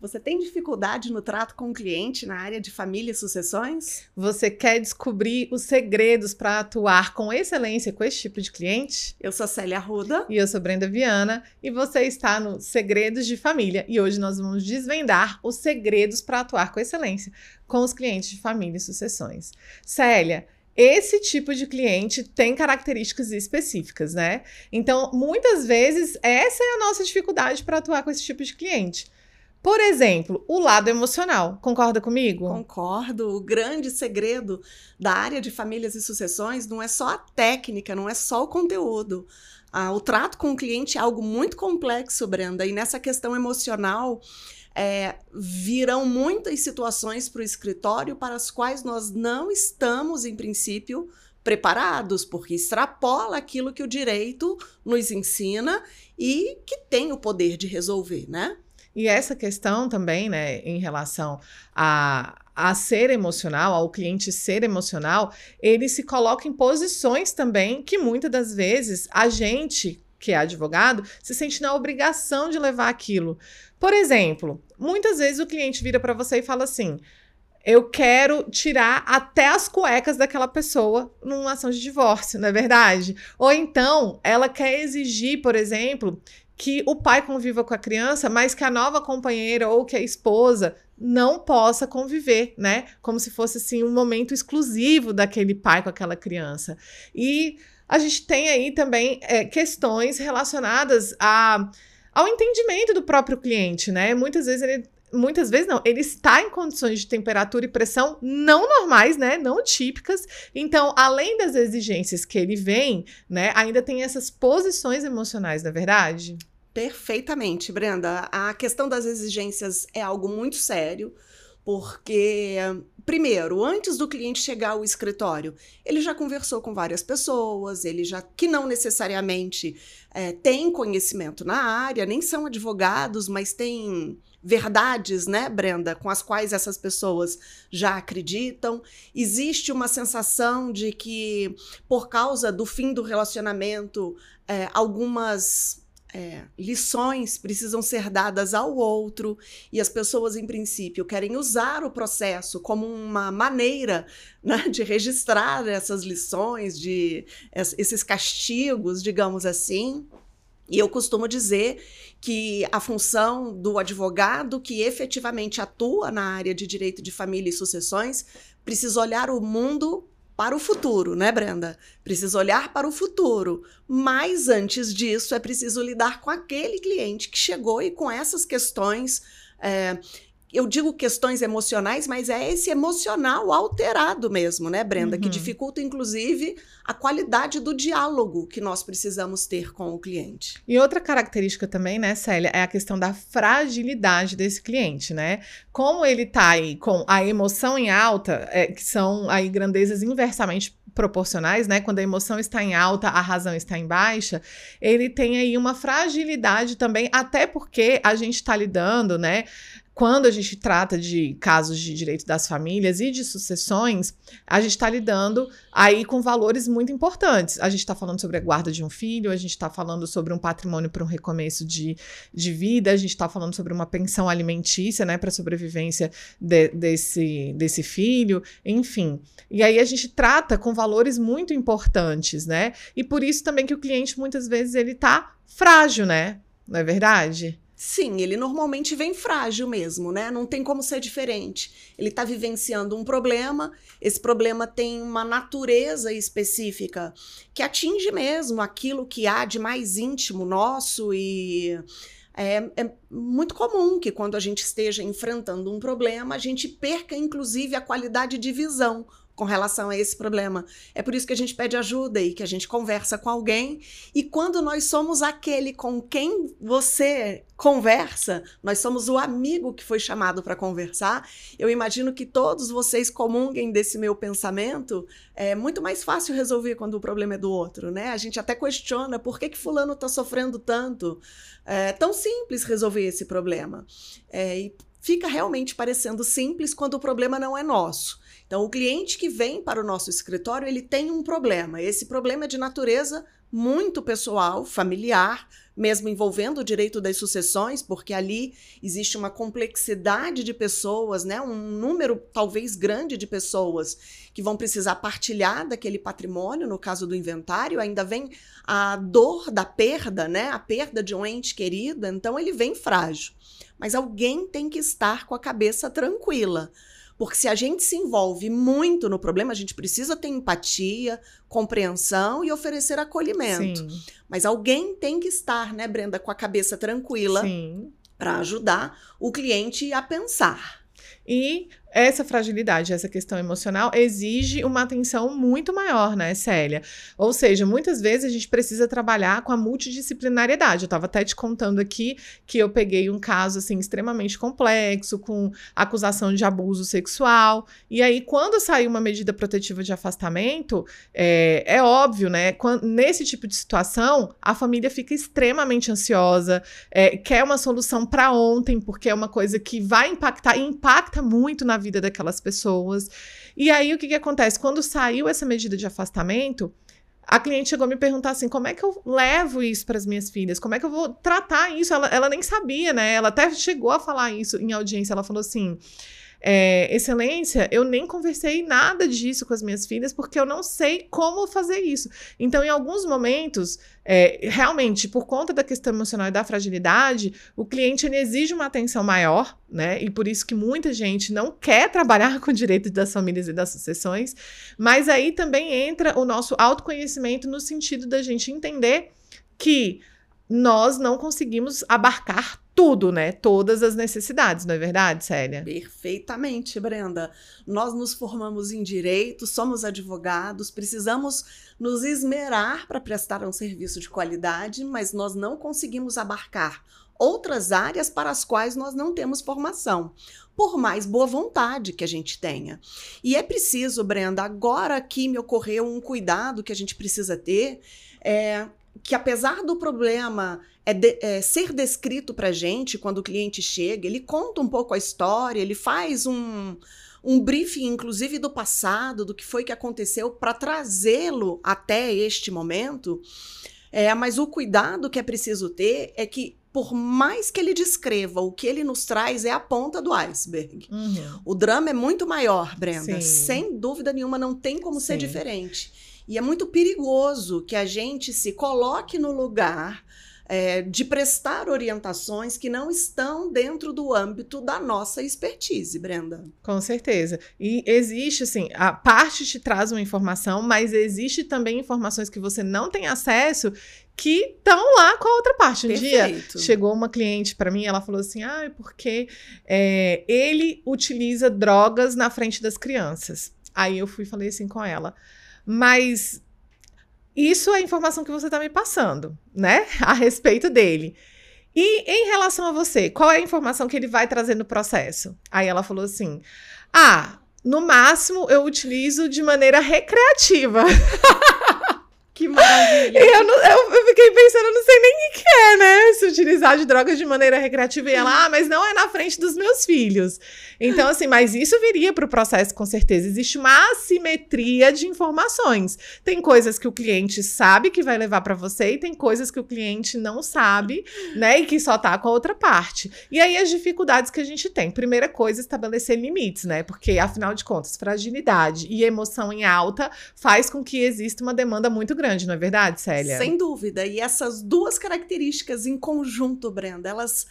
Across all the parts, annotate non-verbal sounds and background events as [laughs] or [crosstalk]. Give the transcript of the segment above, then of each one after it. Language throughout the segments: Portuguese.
Você tem dificuldade no trato com o cliente na área de família e sucessões? Você quer descobrir os segredos para atuar com excelência com esse tipo de cliente? Eu sou Célia Arruda. E eu sou Brenda Viana. E você está no Segredos de Família. E hoje nós vamos desvendar os segredos para atuar com excelência com os clientes de família e sucessões. Célia, esse tipo de cliente tem características específicas, né? Então, muitas vezes, essa é a nossa dificuldade para atuar com esse tipo de cliente. Por exemplo, o lado emocional. Concorda comigo? Concordo. O grande segredo da área de famílias e sucessões não é só a técnica, não é só o conteúdo. Ah, o trato com o cliente é algo muito complexo, Brenda, e nessa questão emocional. É, virão muitas situações para o escritório para as quais nós não estamos, em princípio, preparados, porque extrapola aquilo que o direito nos ensina e que tem o poder de resolver, né? E essa questão também, né, em relação a, a ser emocional, ao cliente ser emocional, ele se coloca em posições também que muitas das vezes a gente, que é advogado, se sente na obrigação de levar aquilo. Por exemplo, muitas vezes o cliente vira para você e fala assim: eu quero tirar até as cuecas daquela pessoa numa ação de divórcio, não é verdade? Ou então ela quer exigir, por exemplo, que o pai conviva com a criança, mas que a nova companheira ou que a esposa não possa conviver, né? Como se fosse assim um momento exclusivo daquele pai com aquela criança. E a gente tem aí também é, questões relacionadas a, ao entendimento do próprio cliente, né? Muitas vezes ele muitas vezes não, ele está em condições de temperatura e pressão não normais, né, não típicas. Então, além das exigências que ele vem, né, ainda tem essas posições emocionais, na é verdade? Perfeitamente, Brenda. A questão das exigências é algo muito sério, porque primeiro, antes do cliente chegar ao escritório, ele já conversou com várias pessoas, ele já que não necessariamente é, tem conhecimento na área, nem são advogados, mas têm verdades, né, Brenda, com as quais essas pessoas já acreditam. Existe uma sensação de que, por causa do fim do relacionamento, é, algumas é, lições precisam ser dadas ao outro e as pessoas, em princípio, querem usar o processo como uma maneira né, de registrar essas lições, de esses castigos, digamos assim. E eu costumo dizer que a função do advogado que efetivamente atua na área de direito de família e sucessões precisa olhar o mundo para o futuro, né, Brenda? Precisa olhar para o futuro. Mas antes disso, é preciso lidar com aquele cliente que chegou e com essas questões. É, eu digo questões emocionais, mas é esse emocional alterado mesmo, né, Brenda? Uhum. Que dificulta, inclusive, a qualidade do diálogo que nós precisamos ter com o cliente. E outra característica também, né, Célia, é a questão da fragilidade desse cliente, né? Como ele tá aí com a emoção em alta, é, que são aí grandezas inversamente proporcionais, né? Quando a emoção está em alta, a razão está em baixa, ele tem aí uma fragilidade também, até porque a gente está lidando, né? Quando a gente trata de casos de direito das famílias e de sucessões, a gente está lidando aí com valores muito importantes. A gente está falando sobre a guarda de um filho, a gente está falando sobre um patrimônio para um recomeço de, de vida, a gente está falando sobre uma pensão alimentícia, né, para a sobrevivência de, desse, desse filho, enfim. E aí a gente trata com valores muito importantes, né? E por isso também que o cliente muitas vezes ele está frágil, né? Não é verdade? Sim, ele normalmente vem frágil mesmo, né? Não tem como ser diferente. Ele está vivenciando um problema, esse problema tem uma natureza específica que atinge mesmo aquilo que há de mais íntimo nosso e. É, é, muito comum que quando a gente esteja enfrentando um problema, a gente perca, inclusive, a qualidade de visão com relação a esse problema. É por isso que a gente pede ajuda e que a gente conversa com alguém. E quando nós somos aquele com quem você conversa, nós somos o amigo que foi chamado para conversar. Eu imagino que todos vocês comunguem desse meu pensamento. É muito mais fácil resolver quando o problema é do outro, né? A gente até questiona por que, que fulano está sofrendo tanto. É tão simples resolver esse problema. É, e fica realmente parecendo simples quando o problema não é nosso. Então, o cliente que vem para o nosso escritório, ele tem um problema. Esse problema é de natureza muito pessoal, familiar, mesmo envolvendo o direito das sucessões, porque ali existe uma complexidade de pessoas, né? um número talvez grande de pessoas que vão precisar partilhar daquele patrimônio, no caso do inventário, ainda vem a dor da perda, né? a perda de um ente querido, então ele vem frágil. Mas alguém tem que estar com a cabeça tranquila. Porque se a gente se envolve muito no problema, a gente precisa ter empatia, compreensão e oferecer acolhimento. Sim. Mas alguém tem que estar, né, Brenda, com a cabeça tranquila para ajudar o cliente a pensar. E essa fragilidade, essa questão emocional exige uma atenção muito maior, né, Célia? Ou seja, muitas vezes a gente precisa trabalhar com a multidisciplinariedade. Eu estava até te contando aqui que eu peguei um caso assim extremamente complexo com acusação de abuso sexual. E aí, quando saiu uma medida protetiva de afastamento, é, é óbvio, né? Quando, nesse tipo de situação, a família fica extremamente ansiosa, é, quer uma solução para ontem, porque é uma coisa que vai impactar e impacta muito na vida daquelas pessoas. E aí o que, que acontece? Quando saiu essa medida de afastamento, a cliente chegou a me perguntar assim: como é que eu levo isso para as minhas filhas? Como é que eu vou tratar isso? Ela, ela nem sabia, né? Ela até chegou a falar isso em audiência. Ela falou assim: é, excelência, eu nem conversei nada disso com as minhas filhas porque eu não sei como fazer isso. Então, em alguns momentos, é, realmente, por conta da questão emocional e da fragilidade, o cliente exige uma atenção maior, né? E por isso que muita gente não quer trabalhar [laughs] com direito das famílias e das sucessões. Mas aí também entra o nosso autoconhecimento no sentido da gente entender que nós não conseguimos abarcar tudo, né? Todas as necessidades, não é verdade, Célia? Perfeitamente, Brenda. Nós nos formamos em direito, somos advogados, precisamos nos esmerar para prestar um serviço de qualidade, mas nós não conseguimos abarcar outras áreas para as quais nós não temos formação, por mais boa vontade que a gente tenha. E é preciso, Brenda, agora aqui me ocorreu um cuidado que a gente precisa ter, é, que apesar do problema é, de, é ser descrito para gente quando o cliente chega, ele conta um pouco a história, ele faz um, um briefing, inclusive do passado, do que foi que aconteceu, para trazê-lo até este momento. É, mas o cuidado que é preciso ter é que, por mais que ele descreva, o que ele nos traz é a ponta do iceberg. Uhum. O drama é muito maior, Brenda. Sim. Sem dúvida nenhuma, não tem como Sim. ser diferente. E é muito perigoso que a gente se coloque no lugar é, de prestar orientações que não estão dentro do âmbito da nossa expertise, Brenda. Com certeza. E existe, assim, a parte te traz uma informação, mas existe também informações que você não tem acesso que estão lá com a outra parte. Um Perfeito. dia chegou uma cliente para mim, ela falou assim: ah, porque é, ele utiliza drogas na frente das crianças. Aí eu fui e falei assim com ela. Mas isso é informação que você está me passando, né? [laughs] A respeito dele. E em relação a você, qual é a informação que ele vai trazer no processo? Aí ela falou assim: Ah, no máximo eu utilizo de maneira recreativa. [laughs] Que maravilha. Eu, não, eu, eu, fiquei pensando, eu não sei nem o que é, né? Se utilizar de drogas de maneira recreativa. E ela, ah, mas não é na frente dos meus filhos. Então, assim, mas isso viria para o processo, com certeza. Existe uma assimetria de informações. Tem coisas que o cliente sabe que vai levar para você e tem coisas que o cliente não sabe, né? E que só tá com a outra parte. E aí, as dificuldades que a gente tem. Primeira coisa, estabelecer limites, né? Porque, afinal de contas, fragilidade e emoção em alta faz com que exista uma demanda muito grande grande, não é verdade, Célia? Sem dúvida. E essas duas características em conjunto, Brenda, elas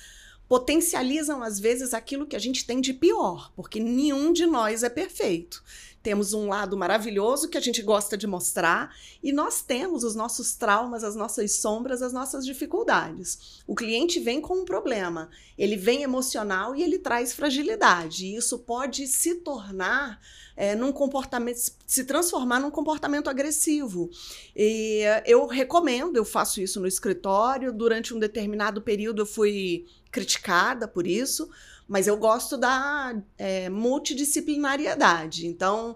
potencializam às vezes aquilo que a gente tem de pior, porque nenhum de nós é perfeito. Temos um lado maravilhoso que a gente gosta de mostrar e nós temos os nossos traumas, as nossas sombras, as nossas dificuldades. O cliente vem com um problema, ele vem emocional e ele traz fragilidade. E isso pode se tornar é, num comportamento, se transformar num comportamento agressivo. E eu recomendo, eu faço isso no escritório. Durante um determinado período eu fui criticada por isso, mas eu gosto da é, multidisciplinariedade. Então,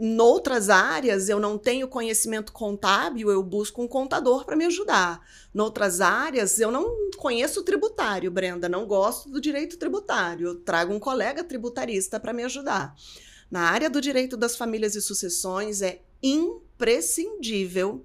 em outras áreas, eu não tenho conhecimento contábil, eu busco um contador para me ajudar. Em outras áreas, eu não conheço tributário, Brenda, não gosto do direito tributário. Eu trago um colega tributarista para me ajudar. Na área do direito das famílias e sucessões, é imprescindível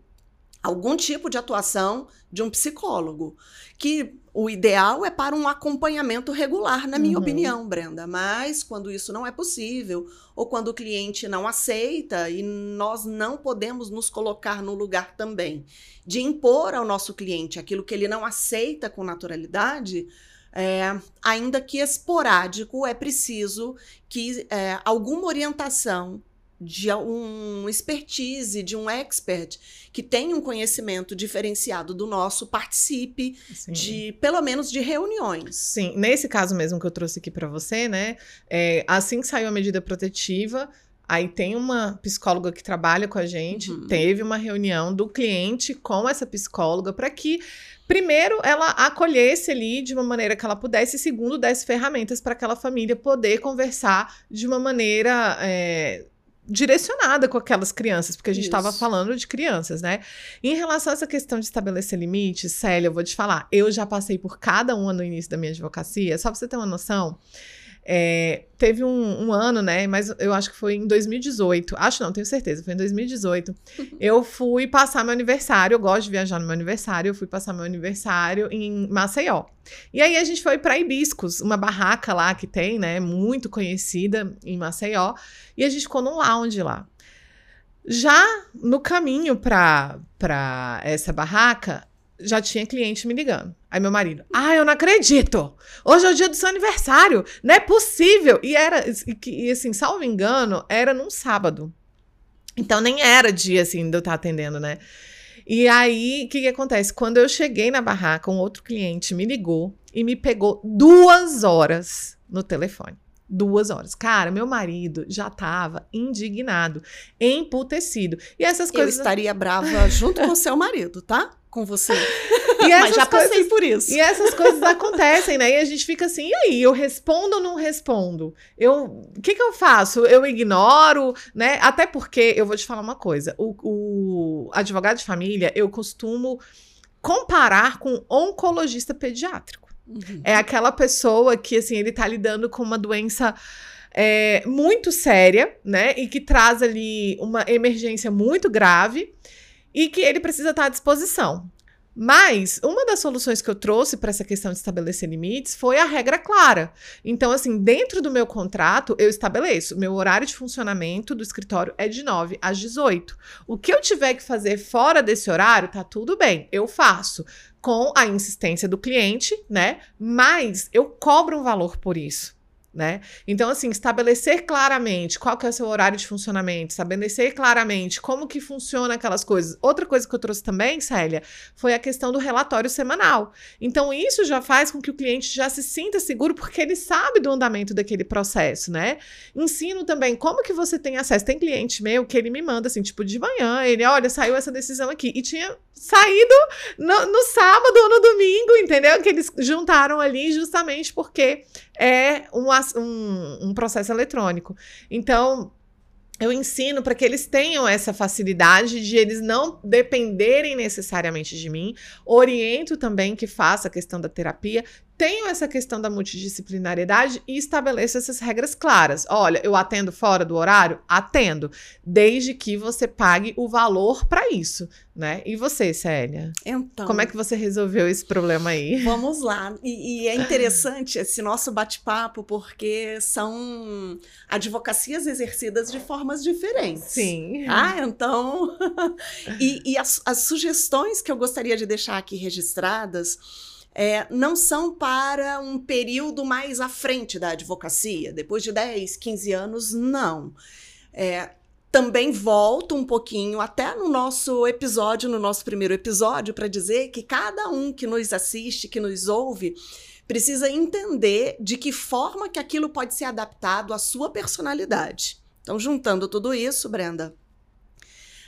algum tipo de atuação de um psicólogo, que o ideal é para um acompanhamento regular, na minha uhum. opinião, Brenda. Mas quando isso não é possível, ou quando o cliente não aceita e nós não podemos nos colocar no lugar também de impor ao nosso cliente aquilo que ele não aceita com naturalidade, é, ainda que esporádico, é preciso que é, alguma orientação de um expertise, de um expert que tenha um conhecimento diferenciado do nosso, participe Sim. de, pelo menos, de reuniões. Sim, nesse caso mesmo que eu trouxe aqui para você, né? É, assim que saiu a medida protetiva, Aí tem uma psicóloga que trabalha com a gente, uhum. teve uma reunião do cliente com essa psicóloga para que primeiro ela acolhesse ali de uma maneira que ela pudesse, e segundo desse ferramentas para aquela família poder conversar de uma maneira é, direcionada com aquelas crianças, porque a gente estava falando de crianças, né? Em relação a essa questão de estabelecer limites, Célia, eu vou te falar, eu já passei por cada uma no início da minha advocacia, só pra você ter uma noção. É, teve um, um, ano, né? Mas eu acho que foi em 2018. Acho não, tenho certeza. Foi em 2018. [laughs] eu fui passar meu aniversário. Eu gosto de viajar no meu aniversário. Eu fui passar meu aniversário em Maceió. E aí a gente foi para Hibiscos, uma barraca lá que tem, né? Muito conhecida em Maceió. E a gente ficou num lounge lá. Já no caminho para essa barraca, já tinha cliente me ligando. Aí meu marido, ah, eu não acredito! Hoje é o dia do seu aniversário! Não é possível! E era, e, assim, salvo engano, era num sábado. Então nem era dia, assim, de eu estar atendendo, né? E aí, o que, que acontece? Quando eu cheguei na barraca, um outro cliente me ligou e me pegou duas horas no telefone. Duas horas. Cara, meu marido já tava indignado, emputecido. E essas coisas. Eu estaria brava [laughs] junto com seu marido, tá? Com você. [laughs] Mas já passei coisas, por isso. E essas coisas acontecem, né? E a gente fica assim, e aí, eu respondo ou não respondo? Eu, o que que eu faço? Eu ignoro, né? Até porque, eu vou te falar uma coisa, o, o advogado de família, eu costumo comparar com oncologista pediátrico. Uhum. É aquela pessoa que, assim, ele tá lidando com uma doença... É, muito séria, né? E que traz ali uma emergência muito grave e que ele precisa estar à disposição. Mas uma das soluções que eu trouxe para essa questão de estabelecer limites foi a regra clara. Então, assim, dentro do meu contrato, eu estabeleço: meu horário de funcionamento do escritório é de 9 às 18. O que eu tiver que fazer fora desse horário, tá tudo bem, eu faço. Com a insistência do cliente, né? Mas eu cobro um valor por isso né? Então, assim, estabelecer claramente qual que é o seu horário de funcionamento, estabelecer claramente como que funciona aquelas coisas. Outra coisa que eu trouxe também, Célia, foi a questão do relatório semanal. Então, isso já faz com que o cliente já se sinta seguro, porque ele sabe do andamento daquele processo, né? Ensino também como que você tem acesso. Tem cliente meu que ele me manda, assim, tipo, de manhã, ele, olha, saiu essa decisão aqui. E tinha saído no, no sábado ou no domingo, entendeu? Que eles juntaram ali justamente porque é um, um, um processo eletrônico. Então, eu ensino para que eles tenham essa facilidade de eles não dependerem necessariamente de mim. Oriento também que faça a questão da terapia, tenho essa questão da multidisciplinariedade e estabeleço essas regras claras. Olha, eu atendo fora do horário? Atendo, desde que você pague o valor para isso, né? E você, Célia? Então. Como é que você resolveu esse problema aí? [laughs] Vamos lá. E, e é [laughs] interessante esse nosso bate-papo, porque são advocacias exercidas de formas diferentes. Sim. Ah, então. [laughs] e, e as, as sugestões que eu gostaria de deixar aqui registradas é, não são para um período mais à frente da advocacia, depois de 10, 15 anos, não. É, também volto um pouquinho até no nosso episódio, no nosso primeiro episódio, para dizer que cada um que nos assiste, que nos ouve, precisa entender de que forma que aquilo pode ser adaptado à sua personalidade. Então, juntando tudo isso, Brenda,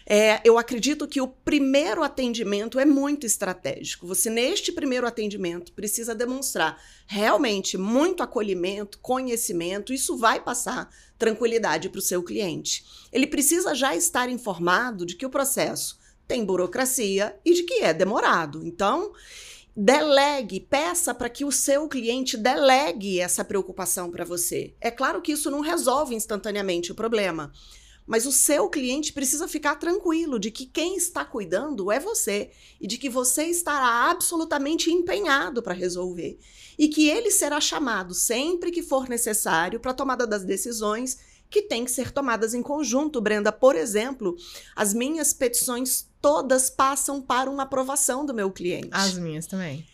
é, eu acredito que o primeiro atendimento é muito estratégico. Você, neste primeiro atendimento, precisa demonstrar realmente muito acolhimento, conhecimento. Isso vai passar tranquilidade para o seu cliente. Ele precisa já estar informado de que o processo tem burocracia e de que é demorado. Então, delegue, peça para que o seu cliente delegue essa preocupação para você. É claro que isso não resolve instantaneamente o problema Mas o seu cliente precisa ficar tranquilo de que quem está cuidando é você e de que você estará absolutamente empenhado para resolver e que ele será chamado sempre que for necessário para a tomada das decisões que têm que ser tomadas em conjunto. Brenda, por exemplo, as minhas petições todas passam para uma aprovação do meu cliente. As minhas também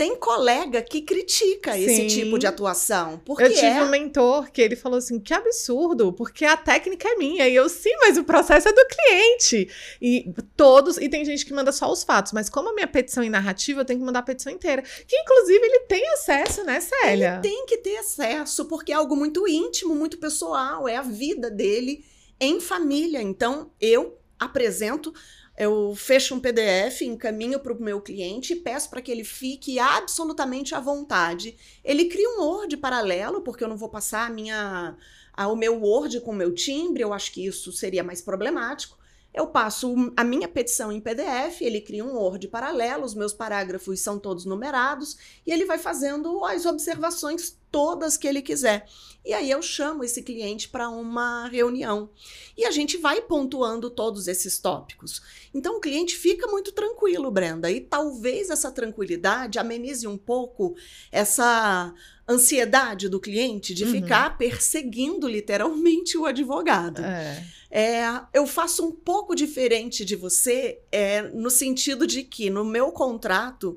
tem colega que critica Sim. esse tipo de atuação. Porque eu tive é... um mentor que ele falou assim: que absurdo, porque a técnica é minha. E eu, sim, mas o processo é do cliente. E todos, e tem gente que manda só os fatos, mas como a minha petição é narrativa, eu tenho que mandar a petição inteira. Que inclusive ele tem acesso, né, Célia? Ele tem que ter acesso, porque é algo muito íntimo, muito pessoal, é a vida dele em família. Então, eu apresento eu fecho um PDF, encaminho para o meu cliente e peço para que ele fique absolutamente à vontade. Ele cria um Word paralelo, porque eu não vou passar a minha, a, o meu Word com o meu timbre, eu acho que isso seria mais problemático. Eu passo a minha petição em PDF, ele cria um Word paralelo, os meus parágrafos são todos numerados e ele vai fazendo as observações todas que ele quiser. E aí eu chamo esse cliente para uma reunião. E a gente vai pontuando todos esses tópicos. Então o cliente fica muito tranquilo, Brenda, e talvez essa tranquilidade amenize um pouco essa ansiedade do cliente de uhum. ficar perseguindo literalmente o advogado. É. É, eu faço um pouco diferente de você, é, no sentido de que no meu contrato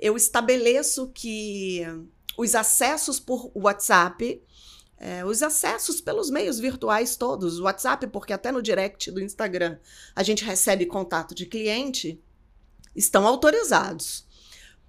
eu estabeleço que os acessos por WhatsApp, é, os acessos pelos meios virtuais todos, WhatsApp, porque até no direct do Instagram a gente recebe contato de cliente, estão autorizados.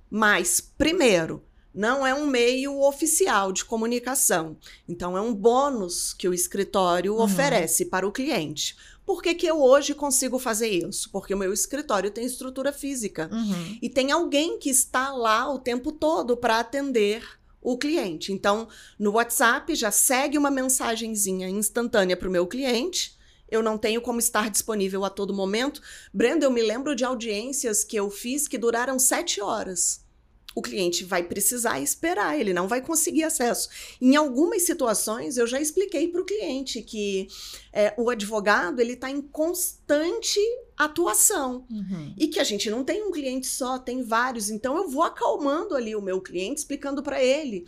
Mas, primeiro, não é um meio oficial de comunicação. Então, é um bônus que o escritório uhum. oferece para o cliente. Por que, que eu hoje consigo fazer isso? Porque o meu escritório tem estrutura física uhum. e tem alguém que está lá o tempo todo para atender o cliente. Então, no WhatsApp já segue uma mensagenzinha instantânea para o meu cliente. Eu não tenho como estar disponível a todo momento. Brenda, eu me lembro de audiências que eu fiz que duraram sete horas o cliente vai precisar esperar, ele não vai conseguir acesso. Em algumas situações, eu já expliquei para o cliente que é, o advogado ele está em constante atuação uhum. e que a gente não tem um cliente só, tem vários. Então, eu vou acalmando ali o meu cliente, explicando para ele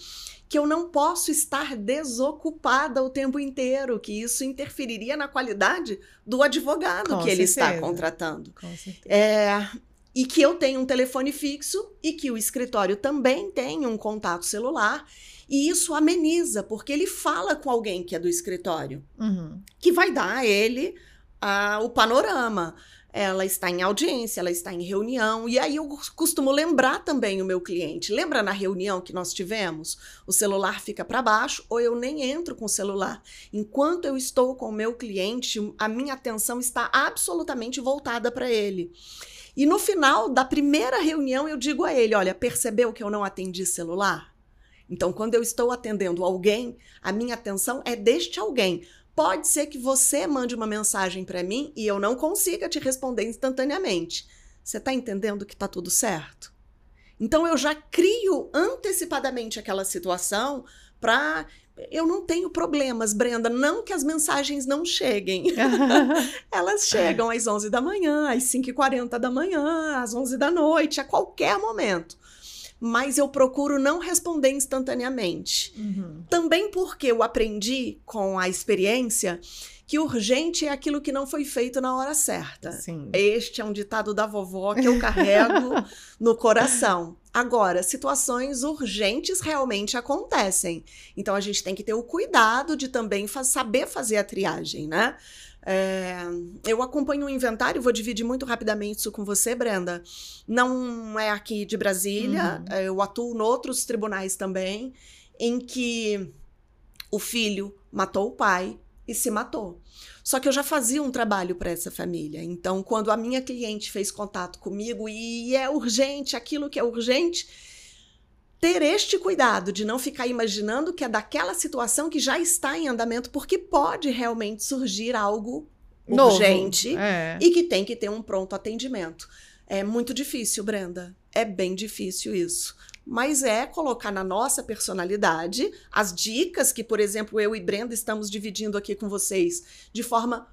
que eu não posso estar desocupada o tempo inteiro, que isso interferiria na qualidade do advogado Com que certeza. ele está contratando. Com certeza. É, e que eu tenho um telefone fixo e que o escritório também tem um contato celular. E isso ameniza, porque ele fala com alguém que é do escritório, uhum. que vai dar a ele uh, o panorama. Ela está em audiência, ela está em reunião. E aí eu costumo lembrar também o meu cliente. Lembra na reunião que nós tivemos? O celular fica para baixo ou eu nem entro com o celular. Enquanto eu estou com o meu cliente, a minha atenção está absolutamente voltada para ele. E no final da primeira reunião, eu digo a ele: olha, percebeu que eu não atendi celular? Então, quando eu estou atendendo alguém, a minha atenção é deste alguém. Pode ser que você mande uma mensagem para mim e eu não consiga te responder instantaneamente. Você está entendendo que está tudo certo? Então, eu já crio antecipadamente aquela situação para eu não tenho problemas, Brenda. Não que as mensagens não cheguem. [laughs] Elas chegam às 11 da manhã, às 5h40 da manhã, às 11 da noite, a qualquer momento. Mas eu procuro não responder instantaneamente. Uhum. Também porque eu aprendi com a experiência que urgente é aquilo que não foi feito na hora certa. Sim. Este é um ditado da vovó que eu carrego [laughs] no coração. Agora, situações urgentes realmente acontecem. Então a gente tem que ter o cuidado de também fa saber fazer a triagem, né? É, eu acompanho o inventário, vou dividir muito rapidamente isso com você, Brenda. Não é aqui de Brasília, uhum. eu atuo em outros tribunais também, em que o filho matou o pai, e se matou. Só que eu já fazia um trabalho para essa família. Então, quando a minha cliente fez contato comigo e é urgente, aquilo que é urgente, ter este cuidado de não ficar imaginando que é daquela situação que já está em andamento, porque pode realmente surgir algo Novo, urgente é. e que tem que ter um pronto atendimento. É muito difícil, Brenda. É bem difícil isso mas é colocar na nossa personalidade as dicas que, por exemplo, eu e Brenda estamos dividindo aqui com vocês de forma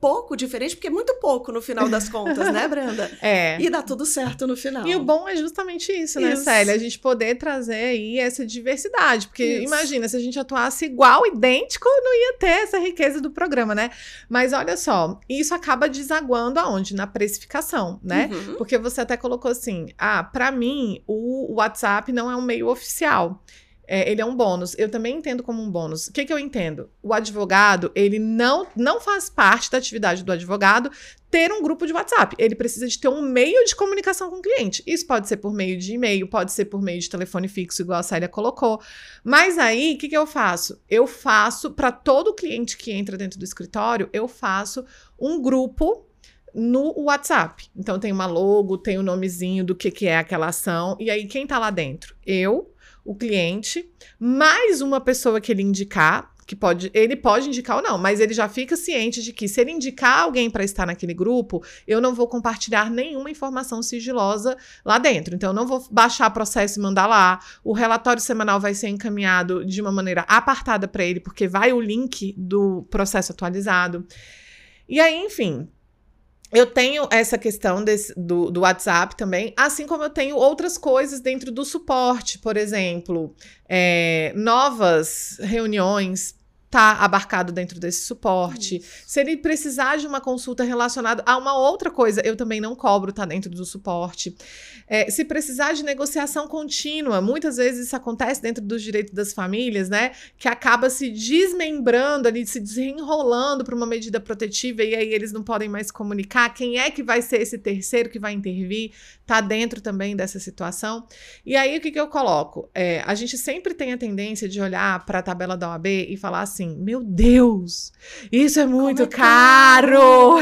pouco diferente, porque é muito pouco no final das contas, né, [laughs] Brenda? É. E dá tudo certo no final. E o bom é justamente isso, né, Isso. Célia? A gente poder trazer aí essa diversidade. Porque Isso. imagina, se a gente atuasse igual, idêntico, não ia ter essa riqueza do programa, né? Mas olha só, isso acaba desaguando aonde? Na precificação, né? Uhum. Porque você até colocou assim: ah, pra mim, o WhatsApp não é um meio oficial. É, ele é um bônus. Eu também entendo como um bônus. O que, que eu entendo? O advogado, ele não, não faz parte da atividade do advogado ter um grupo de WhatsApp. Ele precisa de ter um meio de comunicação com o cliente. Isso pode ser por meio de e-mail, pode ser por meio de telefone fixo, igual a Célia colocou. Mas aí, o que, que eu faço? Eu faço, para todo cliente que entra dentro do escritório, eu faço um grupo no WhatsApp. Então tem uma logo, tem o nomezinho do que, que é aquela ação. E aí, quem tá lá dentro? Eu, o cliente, mais uma pessoa que ele indicar, que pode, ele pode indicar ou não, mas ele já fica ciente de que se ele indicar alguém para estar naquele grupo, eu não vou compartilhar nenhuma informação sigilosa lá dentro. Então eu não vou baixar processo e mandar lá. O relatório semanal vai ser encaminhado de uma maneira apartada para ele, porque vai o link do processo atualizado. E aí, enfim, eu tenho essa questão desse- do, do WhatsApp também, assim como eu tenho outras coisas dentro do suporte, por exemplo, é, novas reuniões. Tá abarcado dentro desse suporte. Se ele precisar de uma consulta relacionada a uma outra coisa, eu também não cobro, tá dentro do suporte. É, se precisar de negociação contínua, muitas vezes isso acontece dentro dos direitos das famílias, né? Que acaba se desmembrando ali, se desenrolando para uma medida protetiva e aí eles não podem mais comunicar. Quem é que vai ser esse terceiro que vai intervir? Tá dentro também dessa situação. E aí o que, que eu coloco? É, a gente sempre tem a tendência de olhar para a tabela da OAB e falar assim: meu Deus, isso é muito é caro!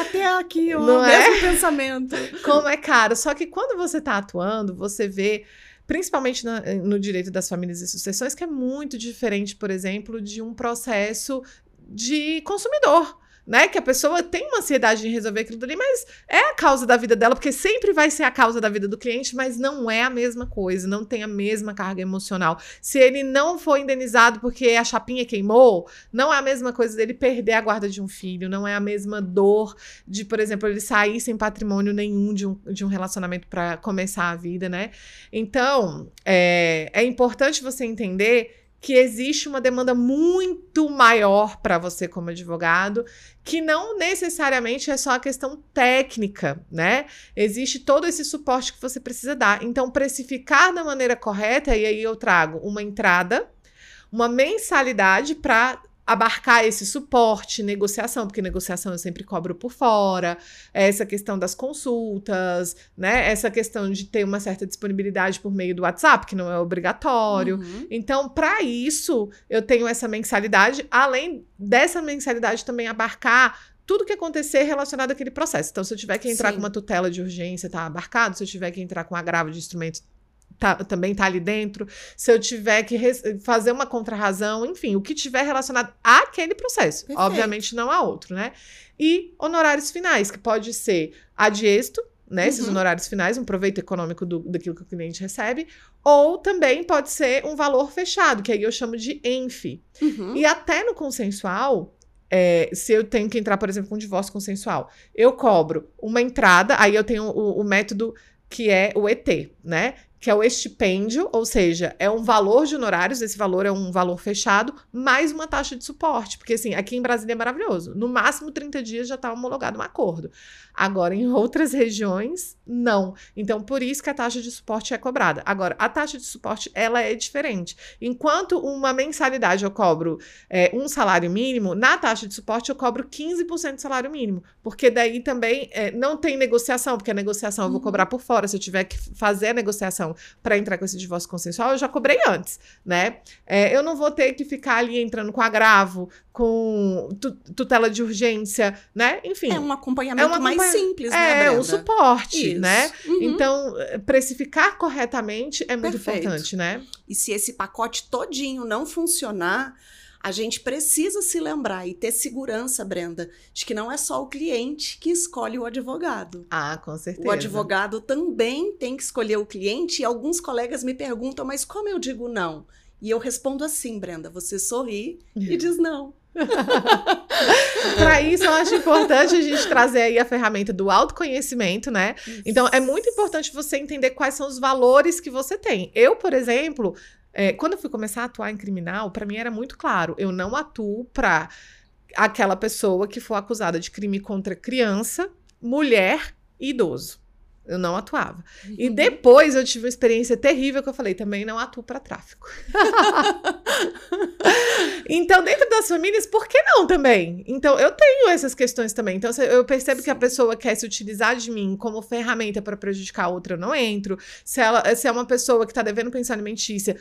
Até aqui, o Não é? mesmo pensamento. [laughs] Como é caro. Só que quando você está atuando, você vê, principalmente na- no direito das famílias e sucessões, que é muito diferente, por exemplo, de um processo de consumidor. Né? Que a pessoa tem uma ansiedade em resolver aquilo ali, mas é a causa da vida dela, porque sempre vai ser a causa da vida do cliente, mas não é a mesma coisa, não tem a mesma carga emocional. Se ele não for indenizado porque a chapinha queimou, não é a mesma coisa dele perder a guarda de um filho, não é a mesma dor de, por exemplo, ele sair sem patrimônio nenhum de um, de um relacionamento para começar a vida, né? Então, é, é importante você entender que existe uma demanda muito maior para você como advogado, que não necessariamente é só a questão técnica, né? Existe todo esse suporte que você precisa dar. Então, precificar da maneira correta, e aí eu trago uma entrada, uma mensalidade para abarcar esse suporte, negociação, porque negociação eu sempre cobro por fora, essa questão das consultas, né? Essa questão de ter uma certa disponibilidade por meio do WhatsApp, que não é obrigatório. Uhum. Então, para isso, eu tenho essa mensalidade, além dessa mensalidade também abarcar tudo que acontecer relacionado àquele processo. Então, se eu tiver que entrar Sim. com uma tutela de urgência, tá abarcado. Se eu tiver que entrar com agravo de instrumentos, tá- também tá ali dentro. Se eu tiver que fazer uma contrarrazão, enfim, o que tiver relacionado àquele processo. Perfeito. Obviamente não a outro, né? E honorários finais, que pode ser adiesto, né? Esses Uhum. honorários finais, um proveito econômico do, daquilo que o cliente recebe, ou também pode ser um valor fechado, que aí eu chamo de ENF. Uhum. E até no consensual, é, se eu tenho que entrar, por exemplo, com um divórcio consensual, eu cobro uma entrada, aí eu tenho o, o método que é o ET, né? Que é o estipêndio, ou seja, é um valor de honorários, esse valor é um valor fechado, mais uma taxa de suporte. Porque, assim, aqui em Brasília é maravilhoso. No máximo 30 dias já está homologado um acordo. Agora, em outras [laughs] regiões, não. Então, por isso que a taxa de suporte é cobrada. Agora, a taxa de suporte, ela é diferente. Enquanto uma mensalidade eu cobro é, um salário mínimo, na taxa de suporte eu cobro 15% do salário mínimo. Porque daí também é, não tem negociação, porque a negociação eu vou Uhum. cobrar por fora. Se eu tiver que fazer a negociação para entrar com esse divórcio consensual, eu já cobrei antes, né? É, eu não vou ter que ficar ali entrando com agravo, com tu- tutela de urgência, né? Enfim. É um acompanhamento É um mais simples, né, É, um suporte, Isso. né? Uhum. Então, precificar corretamente é muito Perfeito. importante, né? E se esse pacote todinho não funcionar, a gente precisa se lembrar e ter segurança, Brenda, de que não é só o cliente que escolhe o advogado. Ah, com certeza. O advogado também tem que escolher o cliente e alguns colegas me perguntam, mas como eu digo não? E eu respondo assim, Brenda, você sorri e diz não. [laughs] Para isso, eu acho importante a gente trazer aí a ferramenta do autoconhecimento, né? Então, é muito importante você entender quais são os valores que você tem. Eu, por exemplo, é, quando eu fui começar a atuar em criminal, para mim era muito claro: eu não atuo para aquela pessoa que for acusada de crime contra criança, mulher e idoso. Eu não atuava. Uhum. E depois eu tive uma experiência terrível que eu falei, também não atuo para tráfico. [laughs] então, dentro das famílias, por que não também? Então, eu tenho essas questões também. Então, eu percebo Sim. que a pessoa quer se utilizar de mim como ferramenta para prejudicar a outra, eu não entro. Se, ela, se é uma pessoa que está devendo pensão alimentícia,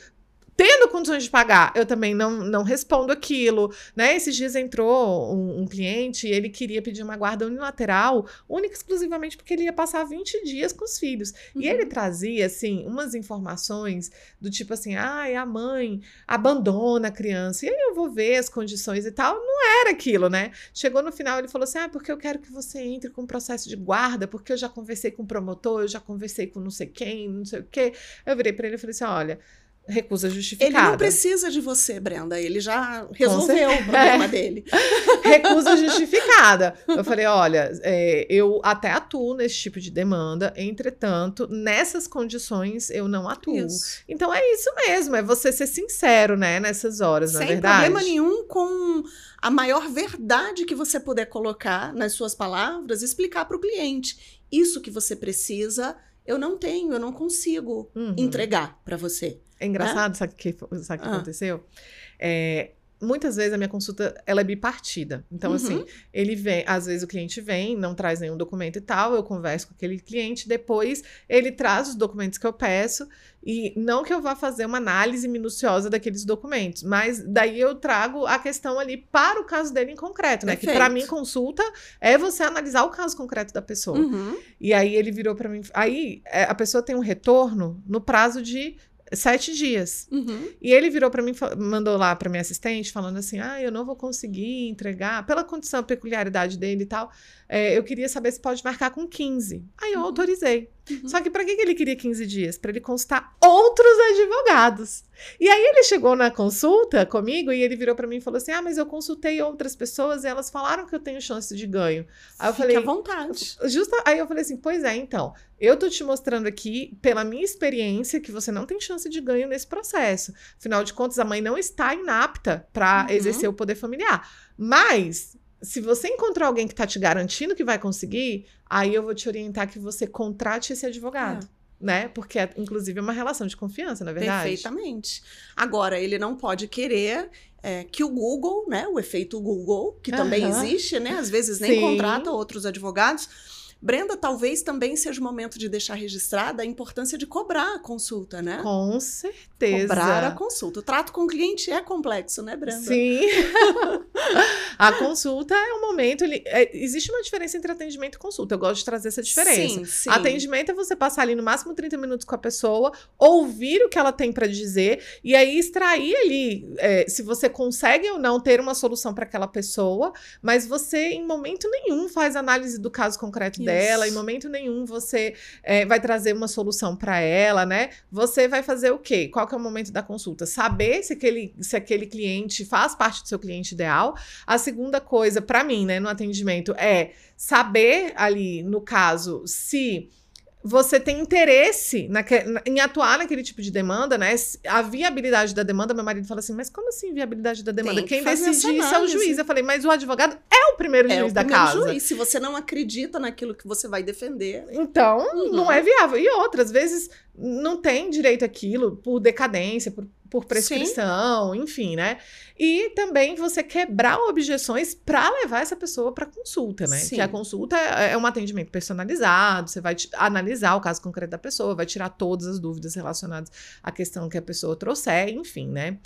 tendo condições de pagar, eu também não, não respondo aquilo, né? Esses dias entrou um, um cliente e ele queria pedir uma guarda unilateral, única exclusivamente porque ele ia passar 20 dias com os filhos. Uhum. E ele uhum. trazia, assim, umas informações do tipo assim, ai, ah, a mãe abandona a criança, e aí eu vou ver as condições e tal. Não era aquilo, né? Chegou no final, ele falou assim, ah, porque eu quero que você entre com o processo de guarda, porque eu já conversei com o promotor, eu já conversei com não sei quem, não sei o quê. Eu virei para ele e falei assim, olha recusa justificada. Ele não precisa de você, Brenda. Ele já resolveu o problema é. dele. [laughs] recusa justificada. Eu falei, olha, é, eu até atuo nesse tipo de demanda, entretanto, nessas condições eu não atuo. Isso. Então é isso mesmo, é você ser sincero, né, nessas horas, Sem na verdade. Sem problema nenhum com a maior verdade que você puder colocar nas suas palavras, explicar para o cliente. Isso que você precisa, eu não tenho, eu não consigo uhum. entregar para você. É engraçado, sabe o que, sabe que ah. aconteceu? É, muitas vezes a minha consulta ela é bipartida. Então, assim, uhum. assim, ele vem, às vezes o cliente vem, não traz nenhum documento e tal, eu converso com aquele cliente, depois ele traz os documentos que eu peço, e não que eu vá fazer uma análise minuciosa daqueles documentos, mas daí eu trago a questão ali para o caso dele em concreto, né? Perfeito. Que para mim consulta é você analisar o caso concreto da pessoa. Uhum. E aí ele virou para mim, aí é, a pessoa tem um retorno no prazo de sete dias. Uhum. E ele virou para mim, mandou lá para minha assistente, falando assim: ah, eu não vou conseguir entregar, pela condição, peculiaridade dele e tal. É, eu queria saber se pode marcar com 15. Aí eu uhum. autorizei. Uhum. Só que para que ele queria 15 dias? Para ele consultar outros advogados. E aí ele chegou na consulta comigo e ele virou para mim e falou assim: Ah, mas eu consultei outras pessoas e elas falaram que eu tenho chance de ganho. Aí eu Fique falei: à vontade. Justa, aí eu falei assim: Pois é, então. Eu tô te mostrando aqui, pela minha experiência, que você não tem chance de ganho nesse processo. Afinal de contas, a mãe não está inapta para uhum. exercer o poder familiar. Mas se você encontrar alguém que está te garantindo que vai conseguir, aí eu vou te orientar que você contrate esse advogado. É. Né? Porque, é, inclusive, é uma relação de confiança, na é verdade. Perfeitamente. Agora, ele não pode querer é, que o Google, né? O efeito Google, que também existe, né? Às vezes nem Sim. contrata outros advogados Brenda, talvez também seja o momento de deixar registrada a importância de cobrar a consulta, né? Com certeza. Cobrar a consulta. O trato com o cliente é complexo, né, Brenda? Sim. [laughs] a consulta é um momento. Ele, é, existe uma diferença entre atendimento e consulta. Eu gosto de trazer essa diferença. Sim, sim. Atendimento é você passar ali no máximo 30 minutos com a pessoa, ouvir o que ela tem para dizer e aí extrair ali é, se você consegue ou não ter uma solução para aquela pessoa, mas você, em momento nenhum, faz análise do caso concreto Isso dela, em momento nenhum você é, vai trazer uma solução para ela, né? Você vai fazer o quê? Qual que é o momento da consulta? Saber se aquele, se aquele cliente faz parte do seu cliente ideal. A segunda coisa, para mim, né, no atendimento, é saber ali, no caso, se você tem interesse naque, em atuar naquele tipo de demanda, né? A viabilidade da demanda, meu marido fala assim, mas como assim viabilidade da demanda? Quem decide isso é o juiz. Eu falei, mas o advogado é o primeiro é juiz o da primeiro casa. Juiz. Se você não acredita naquilo que você vai defender. Então, uhum. não é viável. E outras vezes não tem direito àquilo por decadência, por por prescrição, Sim. enfim, né? E também você quebrar objeções para levar essa pessoa para consulta, né? Sim. Que a consulta é, é um atendimento personalizado, você vai analisar o caso concreto da pessoa, vai tirar todas as dúvidas relacionadas à questão que a pessoa trouxer, enfim, né?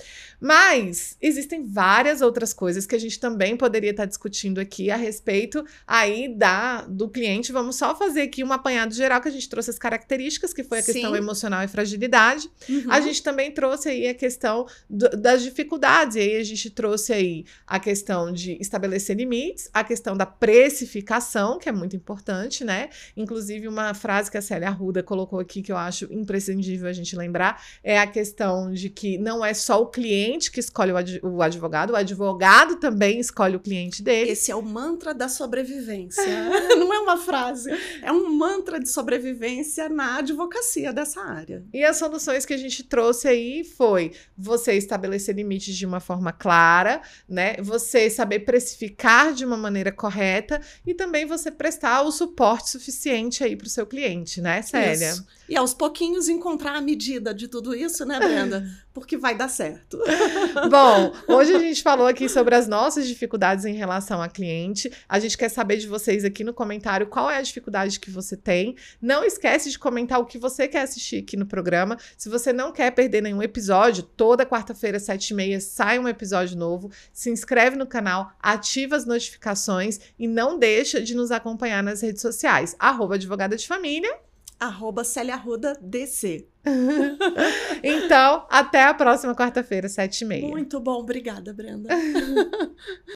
Mas existem várias outras coisas que a gente também poderia estar discutindo aqui a respeito aí da do cliente. Vamos só fazer aqui um apanhado geral que a gente trouxe as características, que foi a questão Sim. Emocional e fragilidade. Uhum. A gente também trouxe aí a questão do, das dificuldades. E aí a gente trouxe aí a questão de estabelecer limites, a questão da precificação, que é muito importante, né? Inclusive, uma frase que a Célia Arruda colocou aqui que eu acho imprescindível a gente lembrar é a questão de que não é só o cliente que escolhe o advogado, o advogado também escolhe o cliente dele. Esse é o mantra da sobrevivência. [laughs] não é uma frase, é um mantra de sobrevivência na advocacia dessa área. E as soluções que a gente trouxe aí foi você estabelecer limites de uma forma clara, né? Você saber precificar de uma maneira correta e também você prestar o suporte suficiente aí para o seu cliente, né, Célia? Isso. E aos pouquinhos encontrar a medida de tudo isso, né, Brenda? [laughs] Porque vai dar certo. [laughs] Bom, hoje a gente falou aqui sobre as nossas dificuldades em relação a cliente. A gente quer saber de vocês aqui no comentário qual é a dificuldade que você tem. Não esquece de comentar o que você quer assistir aqui no programa. Se você não quer perder nenhum episódio, toda quarta-feira, sete e meia, sai um episódio novo. Se inscreve no canal, ativa as notificações e não deixa de nos acompanhar nas redes sociais. Arroba Advogada de Família arroba Célia Arruda DC. [laughs] então, até a próxima quarta-feira, sete e meia. Muito bom, obrigada, Brenda. [laughs]